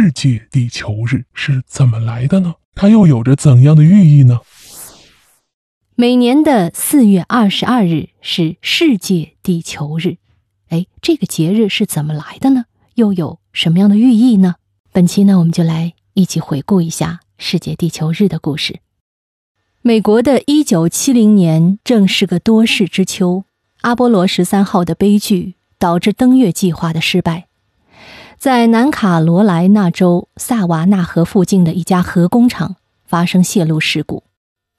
世界地球日是怎么来的呢？它又有着怎样的寓意呢？每年的四月二十二日是世界地球日，哎，这个节日是怎么来的呢？又有什么样的寓意呢？本期呢，我们就来一起回顾一下世界地球日的故事。美国的一九七零年正是个多事之秋，阿波罗十三号的悲剧导致登月计划的失败。在南卡罗来纳州萨瓦纳河附近的一家核工厂发生泄漏事故，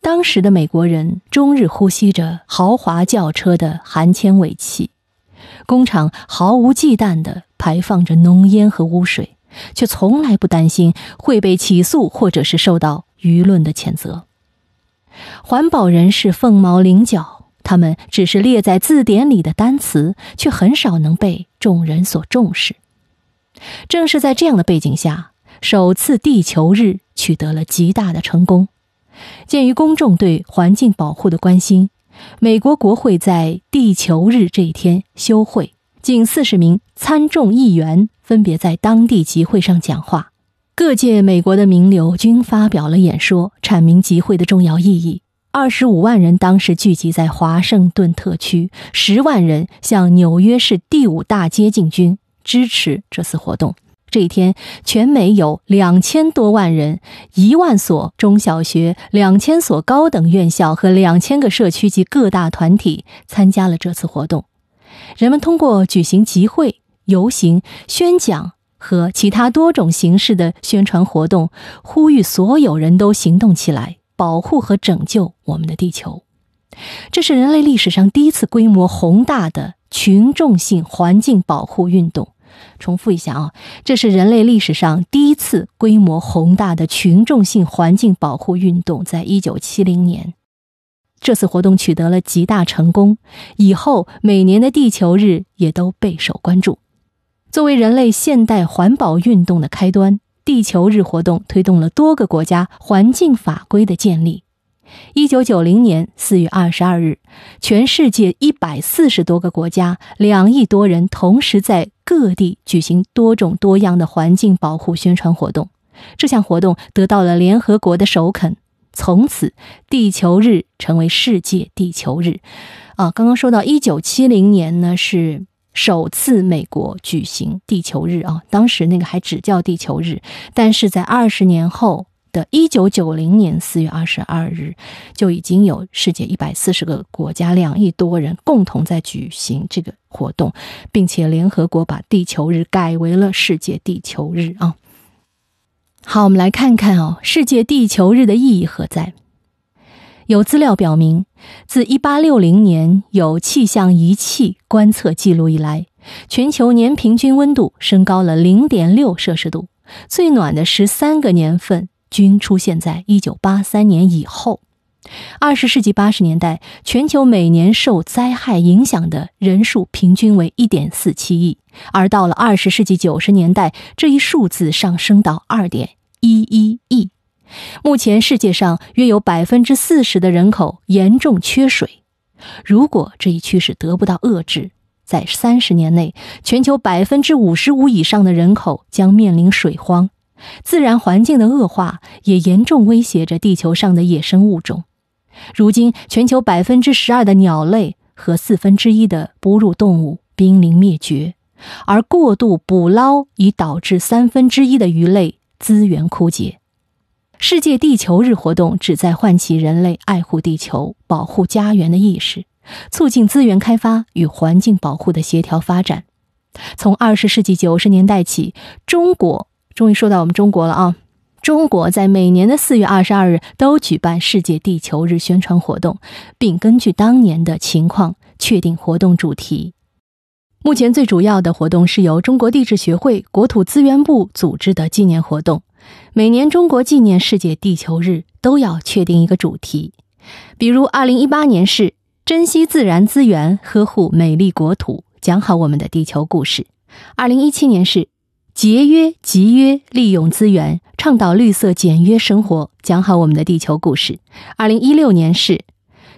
当时的美国人终日呼吸着豪华轿车的含铅尾气，工厂毫无忌惮地排放着浓烟和污水，却从来不担心会被起诉或者是受到舆论的谴责。环保人士凤毛麟角，他们只是列在字典里的单词，却很少能被众人所重视。正是在这样的背景下，首次地球日取得了极大的成功。鉴于公众对环境保护的关心，美国国会在地球日这一天休会，近四十名参众议员分别在当地集会上讲话。各界美国的名流均发表了演说，阐明集会的重要意义。二十五万人当时聚集在华盛顿特区，十万人向纽约市第五大街进军。支持这次活动。这一天，全美有两千多万人，一万所中小学、两千所高等院校和两千个社区及各大团体参加了这次活动。人们通过举行集会、游行、宣讲和其他多种形式的宣传活动，呼吁所有人都行动起来，保护和拯救我们的地球。这是人类历史上第一次规模宏大的群众性环境保护运动。重复一下啊，这是人类历史上第一次规模宏大的群众性环境保护运动，在一九七零年，这次活动取得了极大成功。以后每年的地球日也都备受关注。作为人类现代环保运动的开端，地球日活动推动了多个国家环境法规的建立。一九九零年四月二十二日，全世界一百四十多个国家、两亿多人同时在各地举行多种多样的环境保护宣传活动。这项活动得到了联合国的首肯，从此地球日成为世界地球日。啊，刚刚说到一九七零年呢，是首次美国举行地球日啊，当时那个还只叫地球日，但是在二十年后。的一九九零年四月二十二日，就已经有世界一百四十个国家两亿多人共同在举行这个活动，并且联合国把地球日改为了世界地球日啊。好，我们来看看哦，世界地球日的意义何在？有资料表明，自一八六零年有气象仪器观测记录以来，全球年平均温度升高了零点六摄氏度，最暖的十三个年份。均出现在一九八三年以后。二十世纪八十年代，全球每年受灾害影响的人数平均为一点四七亿，而到了二十世纪九十年代，这一数字上升到二点一一亿。目前，世界上约有百分之四十的人口严重缺水。如果这一趋势得不到遏制，在三十年内，全球百分之五十五以上的人口将面临水荒。自然环境的恶化也严重威胁着地球上的野生物种。如今，全球百分之十二的鸟类和四分之一的哺乳动物濒临灭绝，而过度捕捞已导致三分之一的鱼类资源枯竭。世界地球日活动旨在唤起人类爱护地球、保护家园的意识，促进资源开发与环境保护的协调发展。从二十世纪九十年代起，中国。终于说到我们中国了啊！中国在每年的四月二十二日都举办世界地球日宣传活动，并根据当年的情况确定活动主题。目前最主要的活动是由中国地质学会、国土资源部组织的纪念活动。每年中国纪念世界地球日都要确定一个主题，比如二零一八年是珍惜自然资源，呵护美丽国土，讲好我们的地球故事；二零一七年是。节约、集约、利用资源，倡导绿色简约生活，讲好我们的地球故事。二零一六年是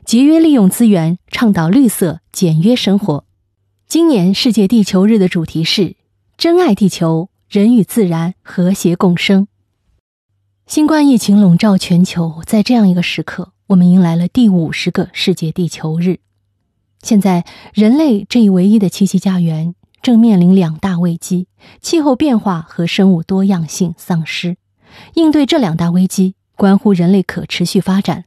节约利用资源，倡导绿色简约生活。今年世界地球日的主题是珍爱地球，人与自然和谐共生。新冠疫情笼罩全球，在这样一个时刻，我们迎来了第五十个世界地球日。现在，人类这一唯一的栖息家园正面临两大危机：气候变化和生物多样性丧失。应对这两大危机，关乎人类可持续发展。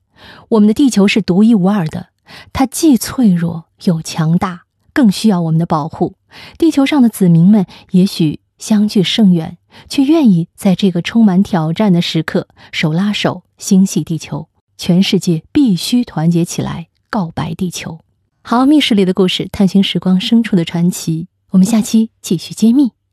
我们的地球是独一无二的，它既脆弱又强大，更需要我们的保护。地球上的子民们也许相距甚远，却愿意在这个充满挑战的时刻手拉手心系地球。全世界必须团结起来，告白地球。好，密室里的故事，探寻时光深处的传奇。我们下期继续揭秘。